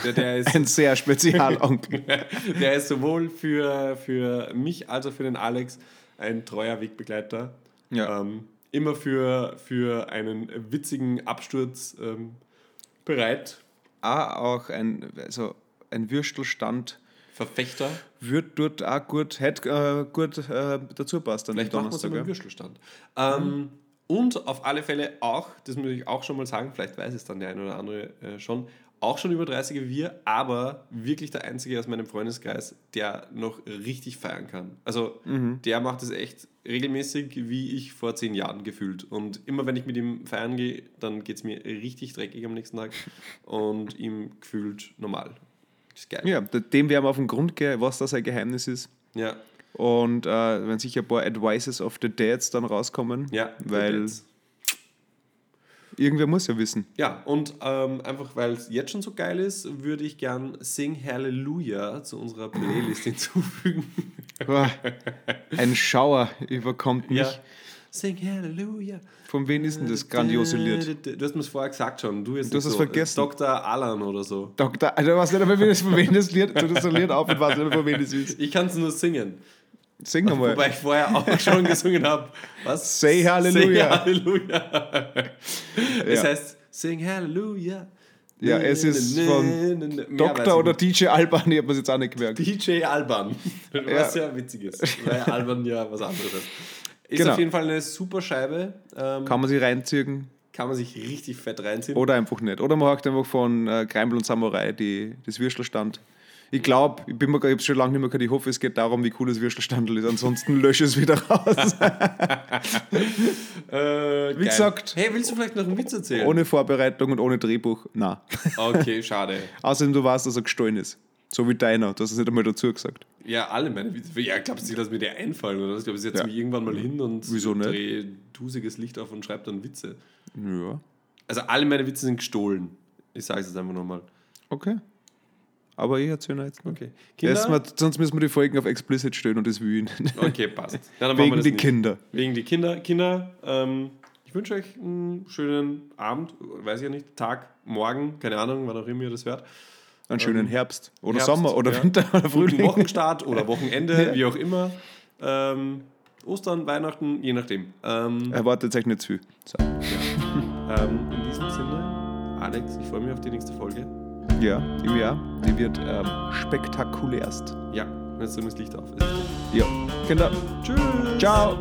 Der, der, ist, Ein sehr Spezialonkel. der ist sowohl für, für mich als auch für den Alex ein treuer Wegbegleiter. Ja. Ähm, immer für, für einen witzigen Absturz ähm, bereit. Auch ein, also ein Würstelstand Verfechter. wird dort auch gut, hätte äh, gut äh, dazu passt an Vielleicht dem machen wir Donnerstag. Würstelstand. Ähm, Und auf alle Fälle auch, das muss ich auch schon mal sagen, vielleicht weiß es dann der eine oder andere äh, schon, auch schon über 30 wie wir, aber wirklich der Einzige aus meinem Freundeskreis, der noch richtig feiern kann. Also der macht es echt regelmäßig, wie ich vor zehn Jahren gefühlt. Und immer wenn ich mit ihm feiern gehe, dann geht es mir richtig dreckig am nächsten Tag <laughs> und ihm gefühlt normal. Das ist geil. Ja, de- dem werden wir auf den Grund gehen, was da sein Geheimnis ist. Ja, Und äh, wenn sicher ein paar Advices of the Dads dann rauskommen, ja. weil jetzt. Irgendwer muss ja wissen. Ja, und ähm, einfach weil es jetzt schon so geil ist, würde ich gern Sing Hallelujah zu unserer Playlist <laughs> hinzufügen. Ein Schauer überkommt mich. Sing Hallelujah. Von wem ist denn das grandiose Lied? Du hast mir es vorher gesagt schon. Du, jetzt Du hast nicht es so, vergessen. Dr. Alan oder so. Doktor, also was nicht einmal, von wem das Lied, tu das Lied auf und weiß nicht, von wem das ist. Ich kann es nur singen. Sing nochmal. Wobei ich vorher auch <laughs> schon gesungen habe. Was? Say Hallelujah. Sing Hallelujah. Es Ja. heißt Sing Hallelujah. Ja, es ist von Dr. oder. DJ Alban, ich habe es jetzt auch nicht gemerkt. DJ Alban. <laughs> Was ja witzig ist, weil Alban ja was anderes ist. Ist Genau. auf jeden Fall eine super Scheibe. Ähm, Kann man sie reinziehen kann man sich richtig fett reinziehen. oder einfach nicht. Oder man hakt einfach von äh, Kreml und Samurai die, das Würstelstand. Ich glaube, ich bin mir ich habe schon lange nicht mehr gehört, ich hoffe, es geht darum, wie cool das Würstelstandel ist. Ansonsten <laughs> lösche es wieder raus. <laughs> Äh, geil. gesagt- Hey, willst du vielleicht noch einen Witz erzählen? ohne Vorbereitung und ohne Drehbuch. Na. Okay, <laughs> schade. Außerdem, du weißt, dass er gestohlen ist. So wie deiner. Du hast es nicht einmal dazu gesagt. Ja, alle meine Witze. Ja, glaubst du, dass mir der einfallen oder was? Ich glaube, ich setze Ja. mich irgendwann mal hin und Wieso nicht? drehe tusiges Licht auf und schreibe dann Witze. Ja. Also alle meine Witze sind gestohlen. Ich sage es jetzt einfach nochmal. Okay. Aber ich erzähle jetzt noch. Okay. Mal, sonst müssen wir die Folgen auf explicit stellen und das will ich nicht. Okay, passt. <laughs> Ja, dann machen wir Wegen die nicht. Kinder. Wegen die Kinder. Kinder, ähm, ich wünsche euch einen schönen Abend, weiß ich ja nicht, Tag, morgen, keine Ahnung, wann auch immer ihr das hört. Einen schönen Herbst. Oder Herbst, Sommer oder ja. Winter oder Guten Frühling. Wochenstart oder <laughs> Wochenende, Ja. wie auch immer. Ähm, Ostern, Weihnachten, je nachdem. Ähm, Erwartet euch nicht zu viel. So. ähm, in diesem Sinne, Alex, ich freue mich auf die nächste Folge. Ja, im Jahr. Die wird ähm, spektakulärst. Ja, jetzt so das Licht auf. Ist. Ja. Kinder. Tschüss. Ciao.